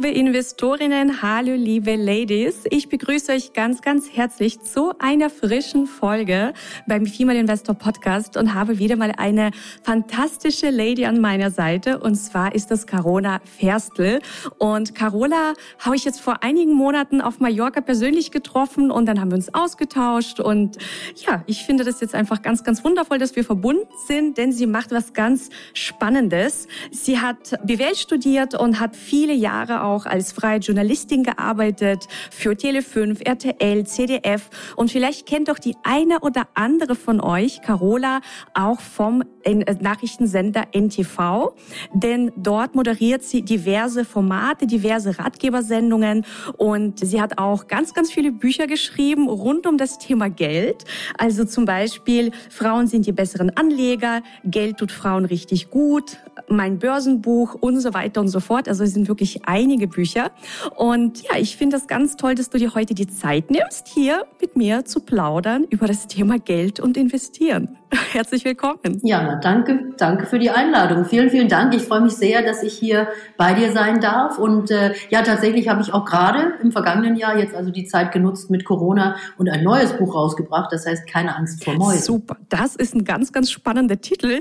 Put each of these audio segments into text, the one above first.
Liebe Investorinnen, hallo liebe Ladies. Ich begrüße euch ganz, ganz herzlich zu einer frischen Folge beim Female Investor Podcast und habe wieder mal eine fantastische Lady an meiner Seite und zwar ist das Carola Ferstl. Und Carola habe ich jetzt vor einigen Monaten auf Mallorca persönlich getroffen und dann haben wir uns ausgetauscht und ja, ich finde das jetzt einfach ganz, ganz wundervoll, dass wir verbunden sind, denn sie macht was ganz Spannendes. Sie hat BWL studiert und hat viel viele Jahre auch als freie Journalistin gearbeitet für Tele5, RTL, CDF und vielleicht kennt doch die eine oder andere von euch Carola auch vom äh, Nachrichtensender NTV, denn dort moderiert sie diverse Formate, diverse Ratgebersendungen und sie hat auch ganz, ganz viele Bücher geschrieben rund um das Thema Geld. Also zum Beispiel Frauen sind die besseren Anleger, Geld tut Frauen richtig gut, mein Börsenbuch und so weiter und so fort. Also es sind wirklich einige Bücher. Und ja, ich finde das ganz toll, dass du dir heute die Zeit nimmst, hier mit mir zu plaudern über das Thema Geld und Investieren. Herzlich willkommen. Ja, danke, danke für die Einladung. Vielen, vielen Dank. Ich freue mich sehr, dass ich hier bei dir sein darf. Und äh, ja, tatsächlich habe ich auch gerade im vergangenen Jahr jetzt also die Zeit genutzt mit Corona und ein neues Buch rausgebracht. Das heißt Keine Angst vor Mäusen. Super, das ist ein ganz, ganz spannender Titel.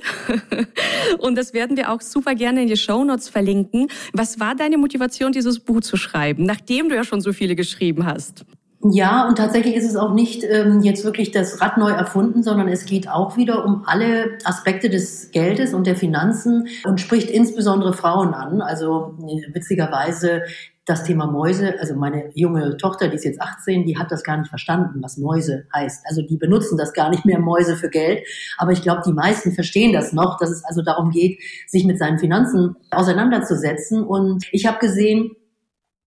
und das werden wir auch super gerne in die Show Notes verlinken. Was war deine Motivation, dieses Buch zu schreiben, nachdem du ja schon so viele geschrieben hast? Ja, und tatsächlich ist es auch nicht ähm, jetzt wirklich das Rad neu erfunden, sondern es geht auch wieder um alle Aspekte des Geldes und der Finanzen und spricht insbesondere Frauen an. Also äh, witzigerweise das Thema Mäuse, also meine junge Tochter, die ist jetzt 18, die hat das gar nicht verstanden, was Mäuse heißt. Also die benutzen das gar nicht mehr Mäuse für Geld. Aber ich glaube, die meisten verstehen das noch, dass es also darum geht, sich mit seinen Finanzen auseinanderzusetzen. Und ich habe gesehen,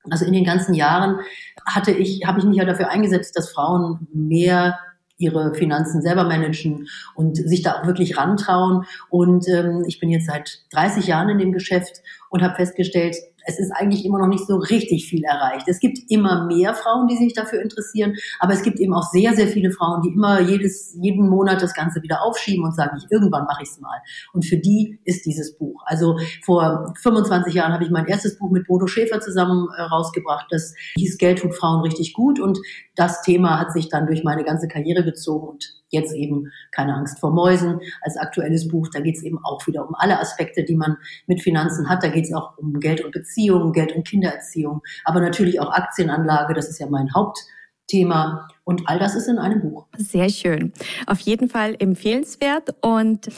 also in den ganzen Jahren hatte ich, habe ich mich ja dafür eingesetzt, dass Frauen mehr ihre Finanzen selber managen und sich da auch wirklich rantrauen. Und ähm, ich bin jetzt seit 30 Jahren in dem Geschäft und habe festgestellt, es ist eigentlich immer noch nicht so richtig viel erreicht. Es gibt immer mehr Frauen, die sich dafür interessieren, aber es gibt eben auch sehr, sehr viele Frauen, die immer jedes, jeden Monat das Ganze wieder aufschieben und sagen, ich, irgendwann mache ich es mal. Und für die ist dieses Buch. Also vor 25 Jahren habe ich mein erstes Buch mit Bodo Schäfer zusammen äh, rausgebracht. Das hieß Geld tut Frauen richtig gut und das Thema hat sich dann durch meine ganze Karriere gezogen und jetzt eben keine Angst vor Mäusen als aktuelles Buch. Da geht es eben auch wieder um alle Aspekte, die man mit Finanzen hat. Da geht es auch um Geld und Beziehungen, Geld und Kindererziehung, aber natürlich auch Aktienanlage. Das ist ja mein Hauptthema. Und all das ist in einem Buch. Sehr schön. Auf jeden Fall empfehlenswert. Und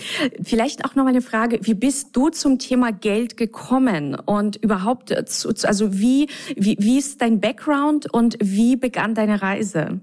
vielleicht auch noch mal eine Frage. Wie bist du zum Thema Geld gekommen? Und überhaupt, also wie, wie, wie ist dein Background und wie begann deine Reise?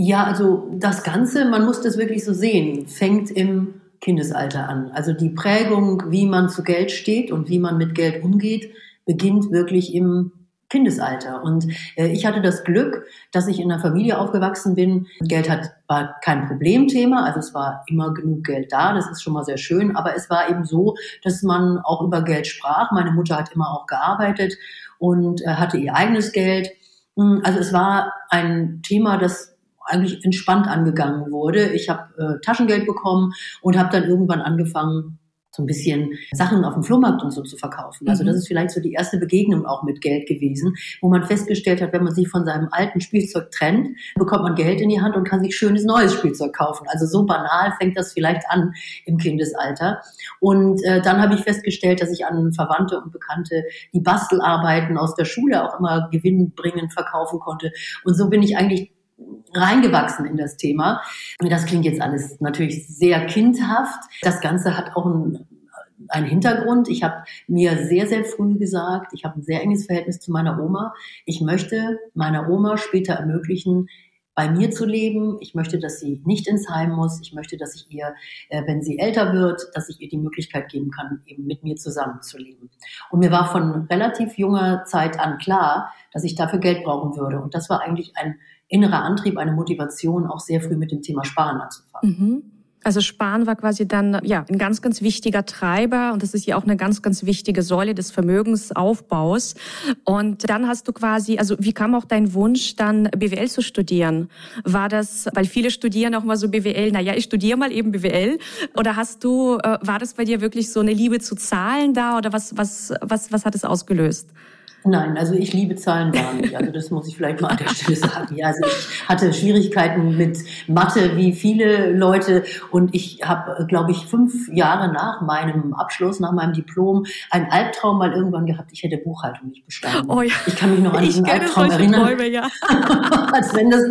Ja, also das Ganze, man muss das wirklich so sehen, fängt im Kindesalter an. Also die Prägung, wie man zu Geld steht und wie man mit Geld umgeht, beginnt wirklich im Kindesalter. Und äh, ich hatte das Glück, dass ich in einer Familie aufgewachsen bin. Geld hat, war kein Problemthema, also es war immer genug Geld da, das ist schon mal sehr schön. Aber es war eben so, dass man auch über Geld sprach. Meine Mutter hat immer auch gearbeitet und äh, hatte ihr eigenes Geld. Hm, also es war ein Thema, das eigentlich entspannt angegangen wurde. Ich habe äh, Taschengeld bekommen und habe dann irgendwann angefangen, so ein bisschen Sachen auf dem Flohmarkt und so zu verkaufen. Also das mhm. ist vielleicht so die erste Begegnung auch mit Geld gewesen, wo man festgestellt hat, wenn man sich von seinem alten Spielzeug trennt, bekommt man Geld in die Hand und kann sich schönes neues Spielzeug kaufen. Also so banal fängt das vielleicht an im Kindesalter. Und äh, dann habe ich festgestellt, dass ich an Verwandte und Bekannte die Bastelarbeiten aus der Schule auch immer gewinnbringend verkaufen konnte. Und so bin ich eigentlich reingewachsen in das Thema. Das klingt jetzt alles natürlich sehr kindhaft. Das Ganze hat auch einen, einen Hintergrund. Ich habe mir sehr, sehr früh gesagt, ich habe ein sehr enges Verhältnis zu meiner Oma. Ich möchte meiner Oma später ermöglichen, bei mir zu leben. Ich möchte, dass sie nicht ins Heim muss. Ich möchte, dass ich ihr, äh, wenn sie älter wird, dass ich ihr die Möglichkeit geben kann, eben mit mir zusammenzuleben. Und mir war von relativ junger Zeit an klar, dass ich dafür Geld brauchen würde. Und das war eigentlich ein innerer Antrieb, eine Motivation, auch sehr früh mit dem Thema Sparen anzufangen. Mhm. Also Sparen war quasi dann ja ein ganz, ganz wichtiger Treiber und das ist ja auch eine ganz, ganz wichtige Säule des Vermögensaufbaus. Und dann hast du quasi, also wie kam auch dein Wunsch, dann BWL zu studieren? War das, weil viele studieren auch mal so BWL, na ja, ich studiere mal eben BWL. Oder hast du, äh, war das bei dir wirklich so eine Liebe zu Zahlen da oder was, was, was, was hat es ausgelöst? Nein, also ich liebe Zahlen gar nicht. Also das muss ich vielleicht mal an der Stelle sagen. Ja, also ich hatte Schwierigkeiten mit Mathe wie viele Leute und ich habe, glaube ich, fünf Jahre nach meinem Abschluss, nach meinem Diplom, einen Albtraum mal irgendwann gehabt. Ich hätte Buchhaltung nicht bestanden. Oh ja. Ich kann mich noch an diesen Albtraum erinnern, Träume, ja. als wenn das,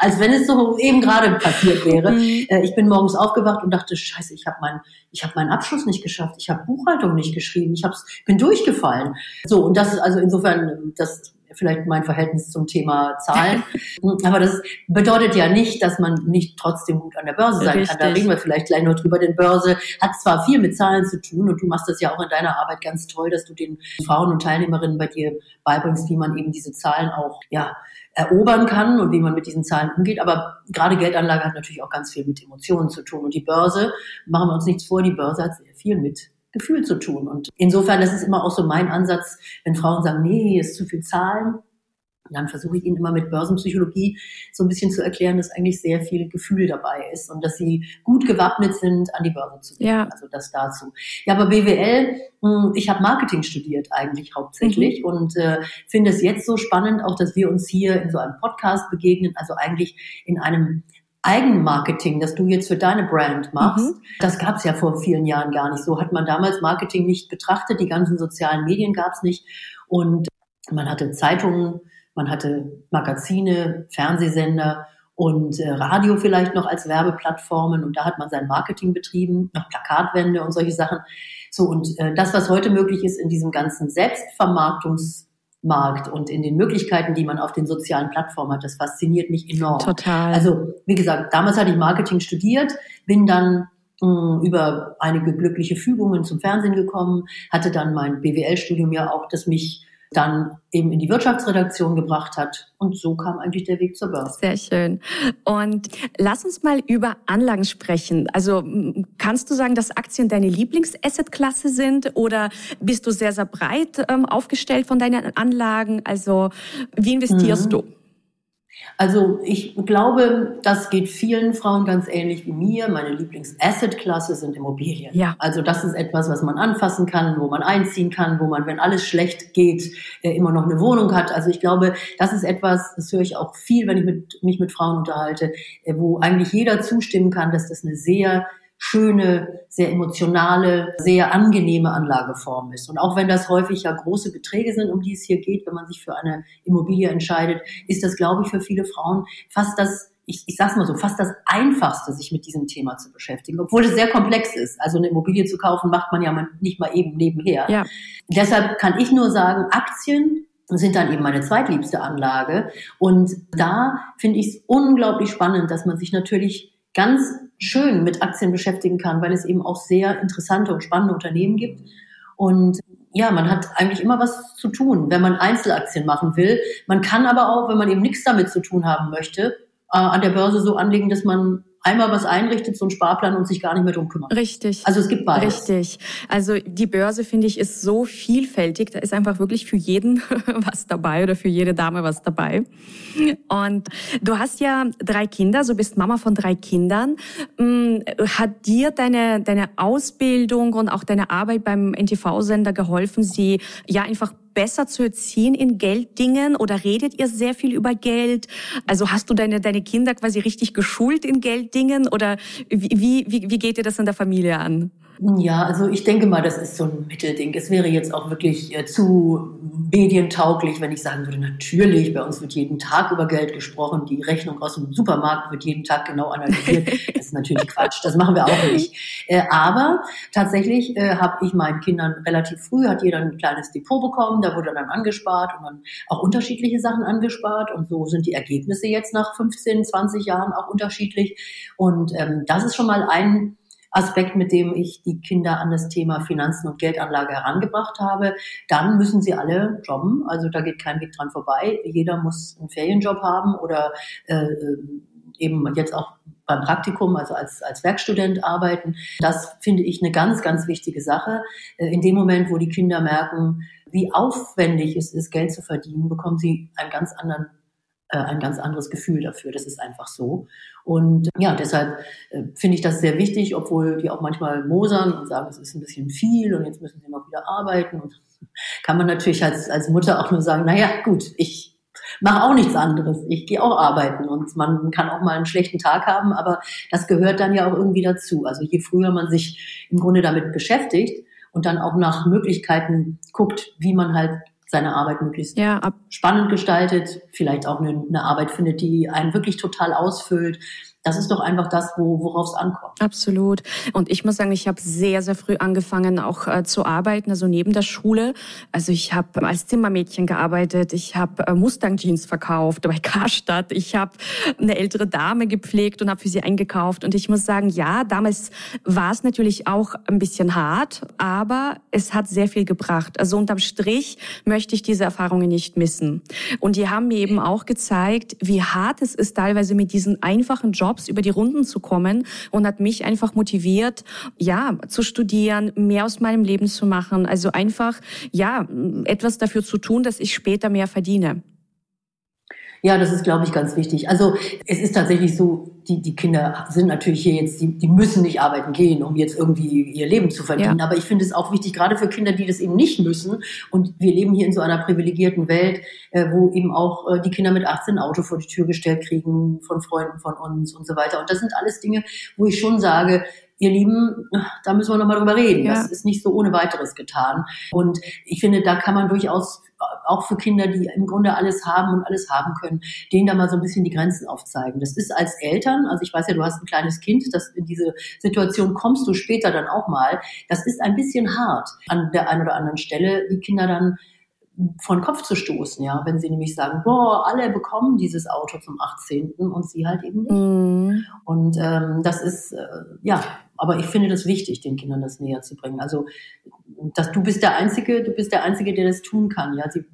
als wenn es so eben gerade passiert wäre. Mhm. Äh, ich bin morgens aufgewacht und dachte, Scheiße, ich habe meinen, ich habe meinen Abschluss nicht geschafft. Ich habe Buchhaltung nicht geschrieben. Ich hab's, bin durchgefallen. So und das ist also insofern insofern, das vielleicht mein Verhältnis zum Thema Zahlen. Aber das bedeutet ja nicht, dass man nicht trotzdem gut an der Börse sein Richtig. kann. Da reden wir vielleicht gleich noch drüber. Denn Börse hat zwar viel mit Zahlen zu tun und du machst das ja auch in deiner Arbeit ganz toll, dass du den Frauen und Teilnehmerinnen bei dir beibringst, wie man eben diese Zahlen auch, ja, erobern kann und wie man mit diesen Zahlen umgeht. Aber gerade Geldanlage hat natürlich auch ganz viel mit Emotionen zu tun. Und die Börse, machen wir uns nichts vor, die Börse hat sehr viel mit Gefühl zu tun. Und insofern, das ist immer auch so mein Ansatz, wenn Frauen sagen, nee, ist zu viel Zahlen, dann versuche ich ihnen immer mit Börsenpsychologie so ein bisschen zu erklären, dass eigentlich sehr viel Gefühl dabei ist und dass sie gut gewappnet sind, an die Börse zu gehen. Ja. Also das dazu. Ja, aber BWL, hm, ich habe Marketing studiert eigentlich hauptsächlich mhm. und äh, finde es jetzt so spannend, auch dass wir uns hier in so einem Podcast begegnen, also eigentlich in einem Eigenmarketing, das du jetzt für deine Brand machst, mhm. das gab es ja vor vielen Jahren gar nicht. So hat man damals Marketing nicht betrachtet, die ganzen sozialen Medien gab es nicht und man hatte Zeitungen, man hatte Magazine, Fernsehsender und äh, Radio vielleicht noch als Werbeplattformen und da hat man sein Marketing betrieben, noch Plakatwände und solche Sachen. So und äh, das, was heute möglich ist in diesem ganzen Selbstvermarktungs Markt und in den Möglichkeiten, die man auf den sozialen Plattformen hat. Das fasziniert mich enorm. Total. Also, wie gesagt, damals hatte ich Marketing studiert, bin dann mh, hm, über einige glückliche Fügungen zum Fernsehen gekommen, hatte dann mein BWL-Studium ja auch, das mich dann eben in die Wirtschaftsredaktion gebracht hat. Und so kam eigentlich der Weg zur Börse. Sehr schön. Und lass uns mal über Anlagen sprechen. Also kannst du sagen, dass Aktien deine Lieblingsassetklasse sind oder bist du sehr, sehr breit ähm, aufgestellt von deinen Anlagen? Also wie investierst mhm. du? Also ich glaube, das geht vielen Frauen ganz ähnlich wie mir. Meine Lieblings-Asset-Klasse sind Immobilien. Ja. Also das ist etwas, was man anfassen kann, wo man einziehen kann, wo man, wenn alles schlecht geht, immer noch eine Wohnung hat. Also ich glaube, das ist etwas, das höre ich auch viel, wenn ich mit, mich mit Frauen unterhalte, äh, wo eigentlich jeder zustimmen kann, dass das eine sehr schöne, sehr emotionale, sehr angenehme Anlageform ist. Und auch wenn das häufig ja große Beträge sind, um die es hier geht, wenn man sich für eine Immobilie entscheidet, ist das, glaube ich, für viele Frauen fast das ich, ich sag's mal so, fast das Einfachste, sich mit diesem Thema zu beschäftigen, obwohl es sehr komplex ist. Also eine Immobilie zu kaufen, macht man ja nicht mal eben nebenher. Ja. Deshalb kann ich nur sagen, Aktien sind dann eben meine zweitliebste Anlage. Und da finde ich es unglaublich spannend, dass man sich natürlich ganz schön mit Aktien beschäftigen kann, weil es eben auch sehr interessante und spannende Unternehmen gibt. Und ja, man hat eigentlich immer was zu tun, wenn man Einzelaktien machen will. Man kann aber auch, wenn man eben nichts damit zu tun haben möchte, äh, an der Börse so anlegen, dass man einmal was einrichtet, so ein Sparplan und sich gar nicht mehr drum kümmert. Richtig. Also es gibt beides. Richtig. Also die Börse, finde ich, ist so vielfältig. Da ist einfach wirklich für jeden was dabei oder für jede Dame was dabei. Und du hast ja drei Kinder, so bist Mama von drei Kindern. Hm, hat dir deine, deine Ausbildung und auch deine Arbeit beim NTV-Sender geholfen, sie ja einfach besser zu erziehen in Gelddingen oder redet ihr sehr viel über Geld? Also hast du deine, deine Kinder quasi richtig geschult in Gelddingen oder wie, wie, wie geht dir das in der Familie an? Ja, also ich denke mal, das ist so ein Mittelding. Es wäre jetzt auch wirklich äh, zu medientauglich, wenn ich sagen würde, natürlich, bei uns wird jeden Tag über Geld gesprochen, die Rechnung aus dem Supermarkt wird jeden Tag genau analysiert. Das ist natürlich Quatsch, das machen wir auch nicht. Äh, aber tatsächlich äh, habe ich meinen Kindern relativ früh, hat jeder ein kleines Depot bekommen, da wurde dann angespart und dann auch unterschiedliche Sachen angespart und so sind die Ergebnisse jetzt nach 15, 20 Jahren auch unterschiedlich. Und ähm, das ist schon mal ein Aspekt, mit dem ich die Kinder an das Thema Finanzen und Geldanlage herangebracht habe. Dann müssen sie alle jobben. Also da geht kein Weg dran vorbei. Jeder muss einen Ferienjob haben oder äh, eben jetzt auch beim Praktikum, also als, als Werkstudent arbeiten. Das finde ich eine ganz, ganz wichtige Sache. Äh, in dem Moment, wo die Kinder merken, wie aufwendig es ist, Geld zu verdienen, bekommen sie einen ganz anderen ein ganz anderes Gefühl dafür. Das ist einfach so. Und ja, deshalb äh, finde ich das sehr wichtig, obwohl die auch manchmal mosern und sagen, es ist ein bisschen viel und jetzt müssen sie noch wieder arbeiten. Und kann man natürlich als, als Mutter auch nur sagen, naja, gut, ich mache auch nichts anderes. Ich gehe auch arbeiten und man kann auch mal einen schlechten Tag haben, aber das gehört dann ja auch irgendwie dazu. Also je früher man sich im Grunde damit beschäftigt und dann auch nach Möglichkeiten guckt, wie man halt seine Arbeit möglichst ja, spannend gestaltet, vielleicht auch eine, eine Arbeit findet, die einen wirklich total ausfüllt das ist doch einfach das, wo, worauf es ankommt. Absolut. Und ich muss sagen, ich habe sehr, sehr früh angefangen, auch äh, zu arbeiten, also neben der Schule. Also ich habe als Zimmermädchen gearbeitet, ich habe äh, Mustang-Jeans verkauft bei Karstadt, ich habe eine ältere Dame gepflegt und habe für sie eingekauft. Und ich muss sagen, ja, damals war es natürlich auch ein bisschen hart, aber es hat sehr viel gebracht. Also unterm Strich möchte ich diese Erfahrungen nicht missen. Und die haben mir eben auch gezeigt, wie hart es ist, teilweise mit diesen einfachen Jobs Jobs über die Runden zu kommen und hat mich einfach motiviert, ja, zu studieren, mehr aus meinem Leben zu machen. Also einfach, ja, etwas dafür zu tun, dass ich später mehr verdiene. Ja, das ist, glaube ich, ganz wichtig. Also es ist tatsächlich so, die, die Kinder sind natürlich hier jetzt, die, die müssen nicht arbeiten gehen, um jetzt irgendwie ihr Leben zu verdienen. Ja. Aber ich finde es auch wichtig, gerade für Kinder, die das eben nicht müssen. Und wir leben hier in so einer privilegierten Welt, äh, wo eben auch äh, die Kinder mit 18 Auto vor die Tür gestellt kriegen von Freunden von uns und so weiter. Und das sind alles Dinge, wo ich schon sage, ihr Lieben, da müssen wir nochmal drüber reden. Ja. Das ist nicht so ohne weiteres getan. Und ich finde, da kann man durchaus auch für Kinder, die im Grunde alles haben und alles haben können, denen da mal so ein bisschen die Grenzen aufzeigen. Das ist als Eltern, also ich weiß ja, du hast ein kleines Kind, das in diese Situation kommst du später dann auch mal. Das ist ein bisschen hart an der einen oder anderen Stelle, die Kinder dann von Kopf zu stoßen, ja, wenn sie nämlich sagen, boah, alle bekommen dieses Auto zum 18. und sie halt eben nicht. Mm. Und ähm, das ist, äh, ja, aber ich finde das wichtig, den Kindern das näher zu bringen. Also, dass du bist der Einzige, du bist der Einzige, der das tun kann, ja. Sie,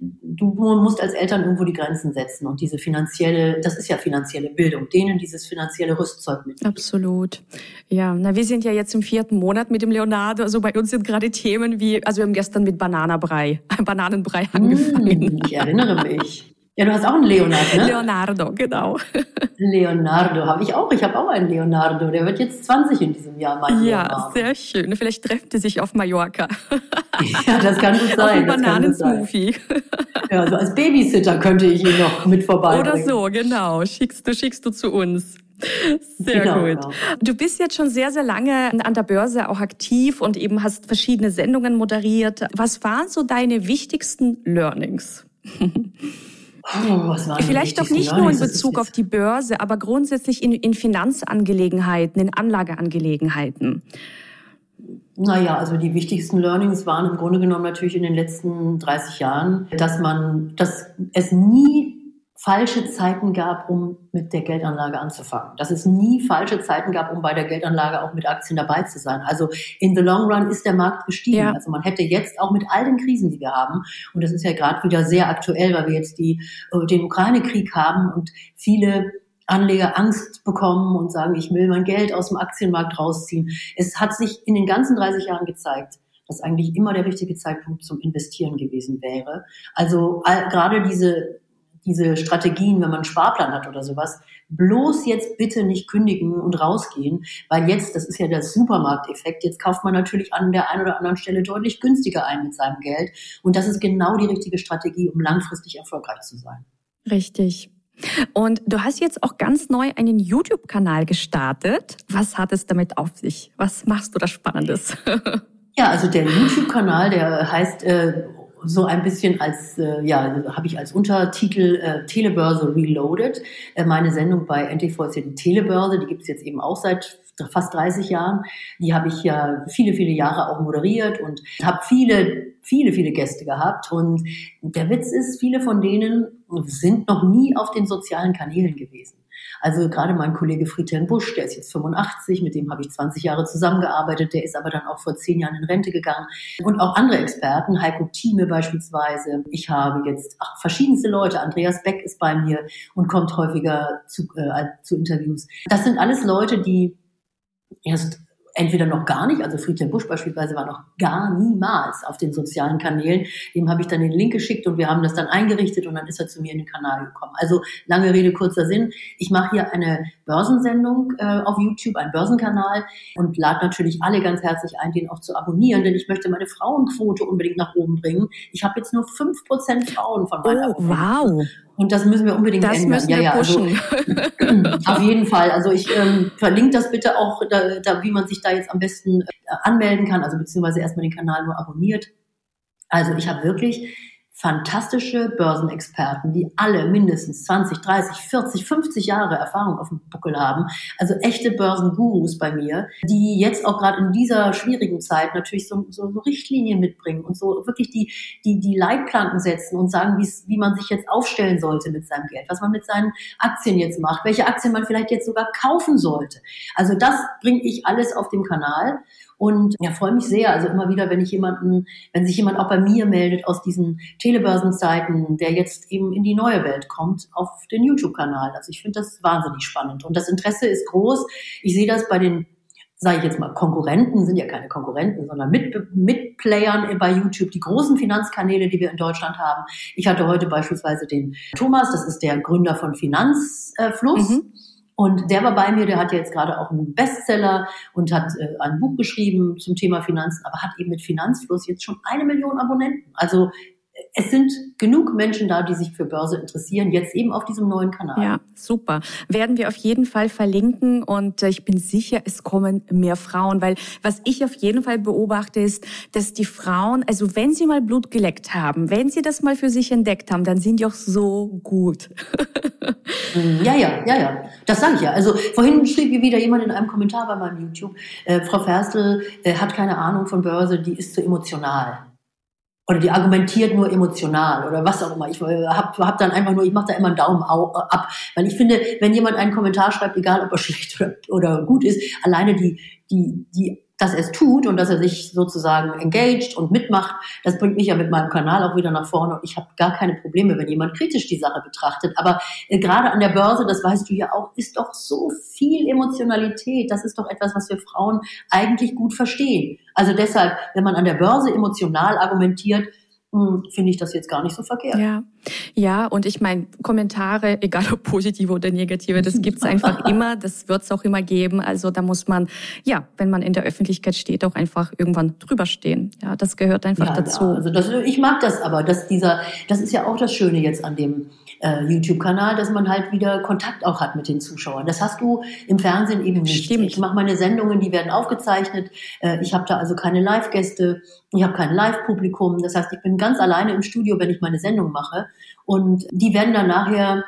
du musst als Eltern irgendwo die Grenzen setzen und diese finanzielle, das ist ja finanzielle Bildung, denen dieses finanzielle Rüstzeug mit. Absolut. Ja, na, wir sind ja jetzt im vierten Monat mit dem Leonardo. Also bei uns sind gerade Themen wie, also wir haben gestern mit Bananabrei, Bananenbrei mm, angefangen. ich erinnere mich. Ja, du hast auch einen Leonardo, ne? Leonardo, genau. Leonardo habe ich auch. Ich habe auch einen Leonardo. Der wird jetzt 20 in diesem Jahr, mein Ja, Leonardo. sehr schön. Vielleicht treffen die sich auf Mallorca. ja, das kann gut sein. Auf Bananensmoothie. Ja, also als Babysitter könnte ich ihn noch mit vorbei. Oder so, genau. Schickst du, schickst du zu uns. Sehr genau, gut. Genau. Du bist jetzt schon sehr, sehr lange an der Börse auch aktiv und eben hast verschiedene Sendungen moderiert. Was waren so deine wichtigsten Learnings? Oh, Vielleicht doch nicht nur in Bezug auf die Börse, aber grundsätzlich in, in Finanzangelegenheiten, in Anlageangelegenheiten. Naja, also die wichtigsten Learnings waren im Grunde genommen natürlich in den letzten 30 Jahren, dass man, dass es nie falsche Zeiten gab, um mit der Geldanlage anzufangen. Dass es nie falsche Zeiten gab, um bei der Geldanlage auch mit Aktien dabei zu sein. Also in the long run ist der Markt gestiegen. Ja. Also man hätte jetzt auch mit all den Krisen, die wir haben, und das ist ja gerade wieder sehr aktuell, weil wir jetzt die, äh, den Ukraine-Krieg haben und viele Anleger Angst bekommen und sagen, ich will mein Geld aus dem Aktienmarkt rausziehen. Es hat sich in den ganzen 30 Jahren gezeigt, dass eigentlich immer der richtige Zeitpunkt zum Investieren gewesen wäre. Also all, gerade diese diese Strategien, wenn man einen Sparplan hat oder sowas, bloß jetzt bitte nicht kündigen und rausgehen, weil jetzt, das ist ja der Supermarkteffekt, jetzt kauft man natürlich an der einen oder anderen Stelle deutlich günstiger ein mit seinem Geld. Und das ist genau die richtige Strategie, um langfristig erfolgreich zu sein. Richtig. Und du hast jetzt auch ganz neu einen YouTube-Kanal gestartet. Was hat es damit auf sich? Was machst du da Spannendes? Ja, also der YouTube-Kanal, der heißt äh, so ein bisschen als, äh, ja, habe ich als Untertitel äh, Telebörse Reloaded. Äh, meine Sendung bei NTV ist ja die Telebörse, die gibt es jetzt eben auch seit fast 30 Jahren. Die habe ich ja viele, viele Jahre auch moderiert und habe viele, viele, viele Gäste gehabt. Und der Witz ist, viele von denen sind noch nie auf den sozialen Kanälen gewesen. Also gerade mein Kollege Friedhelm Busch, der ist jetzt 85, mit dem habe ich 20 Jahre zusammengearbeitet, der ist aber dann auch vor zehn Jahren in Rente gegangen. Und auch andere Experten, Heiko Thieme beispielsweise. Ich habe jetzt ach, verschiedenste Leute, Andreas Beck ist bei mir und kommt häufiger zu, äh, zu Interviews. Das sind alles Leute, die erst entweder noch gar nicht, also Friedhelm Busch beispielsweise war noch gar niemals auf den sozialen Kanälen. Dem habe ich dann den Link geschickt und wir haben das dann eingerichtet und dann ist er zu mir in den Kanal gekommen. Also lange Rede, kurzer Sinn. Ich mache hier eine Börsensendung äh, auf YouTube, einen Börsenkanal und lade natürlich alle ganz herzlich ein, den auch zu abonnieren, denn ich möchte meine Frauenquote unbedingt nach oben bringen. Ich habe jetzt nur fünf Prozent Frauen von meiner Oh, wow. Und das müssen wir unbedingt das ändern. Müssen wir ja, ja, also, auf jeden Fall. Also ich ähm, verlinke das bitte auch, da, da, wie man sich da jetzt am besten äh, anmelden kann, also beziehungsweise erstmal den Kanal nur abonniert. Also ich habe wirklich fantastische Börsenexperten, die alle mindestens 20, 30, 40, 50 Jahre Erfahrung auf dem Buckel haben. Also echte Börsengurus bei mir, die jetzt auch gerade in dieser schwierigen Zeit natürlich so, so, so Richtlinien mitbringen und so wirklich die, die, die Leitplanken setzen und sagen, wie man sich jetzt aufstellen sollte mit seinem Geld, was man mit seinen Aktien jetzt macht, welche Aktien man vielleicht jetzt sogar kaufen sollte. Also das bringe ich alles auf dem Kanal und ja, freue mich sehr. Also immer wieder, wenn ich jemanden, wenn sich jemand auch bei mir meldet aus diesen Telebörsenzeiten, der jetzt eben in die neue Welt kommt, auf den YouTube-Kanal. Also ich finde das wahnsinnig spannend. Und das Interesse ist groß. Ich sehe das bei den sage ich jetzt mal, Konkurrenten sind ja keine Konkurrenten, sondern mit, Mitplayern bei YouTube, die großen Finanzkanäle, die wir in Deutschland haben. Ich hatte heute beispielsweise den Thomas, das ist der Gründer von Finanzfluss. Mhm. Und der war bei mir, der hat jetzt gerade auch einen Bestseller und hat äh, ein Buch geschrieben zum Thema Finanzen, aber hat eben mit Finanzfluss jetzt schon eine Million Abonnenten. Also es sind genug Menschen da, die sich für Börse interessieren, jetzt eben auf diesem neuen Kanal. Ja, super. Werden wir auf jeden Fall verlinken und äh, ich bin sicher, es kommen mehr Frauen, weil was ich auf jeden Fall beobachte ist, dass die Frauen, also wenn sie mal Blut geleckt haben, wenn sie das mal für sich entdeckt haben, dann sind die auch so gut. Mhm, ja, ja, ja, ja. Das sage ich ja. Also vorhin schrieb mir wieder jemand in einem Kommentar bei meinem YouTube, äh, Frau Ferstel äh, hat keine Ahnung von Börse, die ist zu emotional oder die argumentiert nur emotional oder was auch immer. Ich habe hab dann einfach nur, ich mache da immer einen Daumen ab, weil ich finde, wenn jemand einen Kommentar schreibt, egal ob er schlecht oder, oder gut ist, alleine die die die dass er es tut und dass er sich sozusagen engaged und mitmacht, das bringt mich ja mit meinem Kanal auch wieder nach vorne und ich habe gar keine Probleme, wenn jemand kritisch die Sache betrachtet. Aber äh, gerade an der Börse, das weißt du ja auch, ist doch so viel Emotionalität. Das ist doch etwas, was wir Frauen eigentlich gut verstehen. Also deshalb, wenn man an der Börse emotional argumentiert, finde ich das jetzt gar nicht so verkehrt. Ja, ja und ich meine, Kommentare, egal ob positive oder negative, das gibt's einfach immer, das wird's auch immer geben. Also da muss man, ja, wenn man in der Öffentlichkeit steht, auch einfach irgendwann drüber stehen. Ja, das gehört einfach ja, dazu. Ja, also das, ich mag das aber, dass dieser, das ist ja auch das Schöne jetzt an dem äh, YouTube-Kanal, dass man halt wieder Kontakt auch hat mit den Zuschauern. Das hast du im Fernsehen eben nicht. Stimmt. Ich mache meine Sendungen, die werden aufgezeichnet. Äh, ich habe da also keine Live-Gäste, ich habe kein Live-Publikum. Das heißt, ich bin ganz alleine im Studio, wenn ich meine Sendung mache. Und die werden dann nachher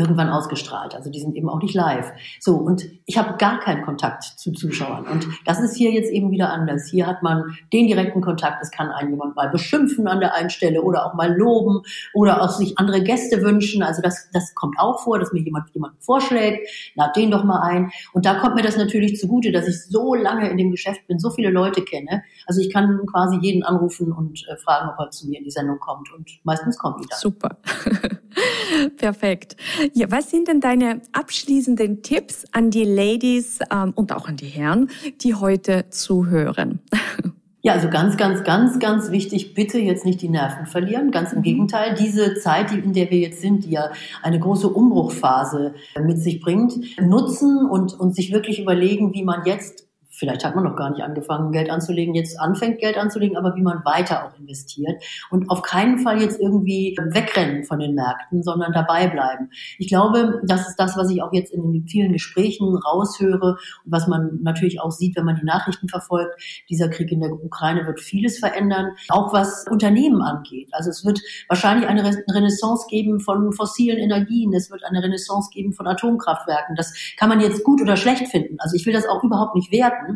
irgendwann ausgestrahlt. Also die sind eben auch nicht live. So, und ich habe gar keinen Kontakt zu Zuschauern. Und das ist hier jetzt eben wieder anders. Hier hat man den direkten Kontakt. Es kann einen jemand mal beschimpfen an der einen Stelle oder auch mal loben oder auch sich andere Gäste wünschen. Also das, das kommt auch vor, dass mir jemand jemanden vorschlägt, lad den doch mal ein. Und da kommt mir das natürlich zugute, dass ich so lange in dem Geschäft bin, so viele Leute kenne. Also ich kann quasi jeden anrufen und äh, fragen, ob er zu mir in die Sendung kommt. Und meistens kommt die dann. Super. Perfekt. Ja, was sind denn deine abschließenden Tipps an die Ladies ähm, und auch an die Herren, die heute zuhören? Ja, also ganz, ganz, ganz, ganz wichtig, bitte jetzt nicht die Nerven verlieren. Ganz im mhm. Gegenteil, diese Zeit, in der wir jetzt sind, die ja eine große Umbruchphase mit sich bringt, nutzen und, und sich wirklich überlegen, wie man jetzt vielleicht hat man noch gar nicht angefangen, Geld anzulegen, jetzt anfängt Geld anzulegen, aber wie man weiter auch investiert und auf keinen Fall jetzt irgendwie wegrennen von den Märkten, sondern dabei bleiben. Ich glaube, das ist das, was ich auch jetzt in den vielen Gesprächen raushöre und was man natürlich auch sieht, wenn man die Nachrichten verfolgt. Dieser Krieg in der Ukraine wird vieles verändern, auch was Unternehmen angeht. Also es wird wahrscheinlich eine Renaissance geben von fossilen Energien, es wird eine Renaissance geben von Atomkraftwerken. Das kann man jetzt gut oder schlecht finden. Also ich will das auch überhaupt nicht werten.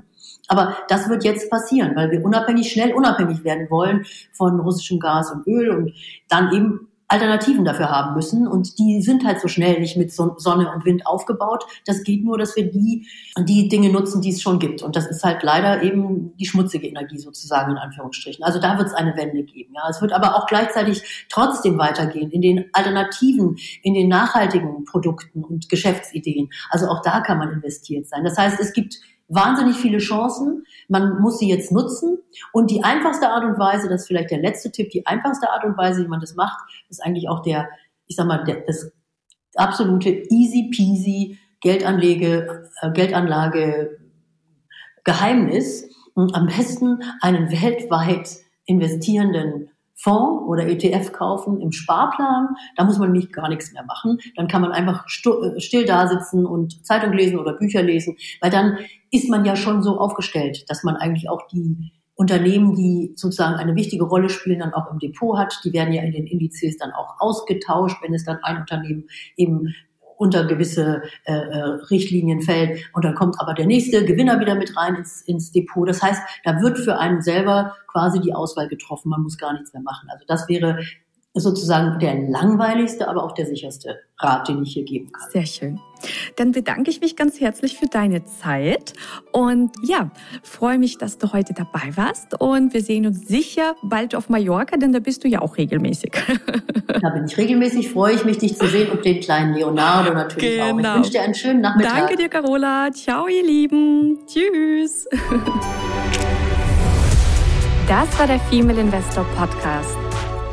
Aber das wird jetzt passieren, weil wir unabhängig, schnell unabhängig werden wollen von russischem Gas und Öl und dann eben Alternativen dafür haben müssen und die sind halt so schnell nicht mit Sonne und Wind aufgebaut. Das geht nur, dass wir die, die Dinge nutzen, die es schon gibt. Und das ist halt leider eben die schmutzige Energie sozusagen in Anführungsstrichen. Also da wird es eine Wende geben. Ja. Es wird aber auch gleichzeitig trotzdem weitergehen in den Alternativen, in den nachhaltigen Produkten und Geschäftsideen. Also auch da kann man investiert sein. Das heißt, es gibt wahnsinnig viele Chancen. Man muss sie jetzt nutzen. Und die einfachste Art und Weise, das ist vielleicht der letzte Tipp, die einfachste Art und Weise, wie man das macht, ist eigentlich auch der, ich sag mal, der, das absolute easy peasy Geldanlage, äh, Geldanlage Geheimnis. Am besten einen weltweit investierenden Fonds oder ETF kaufen im Sparplan. Da muss man nicht gar nichts mehr machen. Dann kann man einfach äh, still da sitzen und Zeitung lesen oder Bücher lesen, weil dann ist man ja schon so aufgestellt, dass man eigentlich auch die Unternehmen, die sozusagen eine wichtige Rolle spielen, dann auch im Depot hat. Die werden ja in den Indizes dann auch ausgetauscht, wenn es dann ein Unternehmen eben unter gewisse äh, äh, Richtlinien fällt. Und dann kommt aber der nächste Gewinner wieder mit rein ins, ins Depot. Das heißt, da wird für einen selber quasi die Auswahl getroffen. Man muss gar nichts mehr machen. Also das wäre sozusagen der langweiligste, aber auch der sicherste Rat, den ich hier geben kann. Sehr schön. Dann bedanke ich mich ganz herzlich für deine Zeit und ja, freue mich, dass du heute dabei warst und wir sehen uns sicher bald auf Mallorca, denn da bist du ja auch regelmäßig. Da bin ich regelmäßig, freue ich mich, dich zu sehen und den kleinen Leonardo natürlich genau. auch. Ich genau. wünsche dir einen schönen Nachmittag. Danke dir, Carola. Ciao, ihr Lieben. Tschüss. Das war der Female Investor Podcast.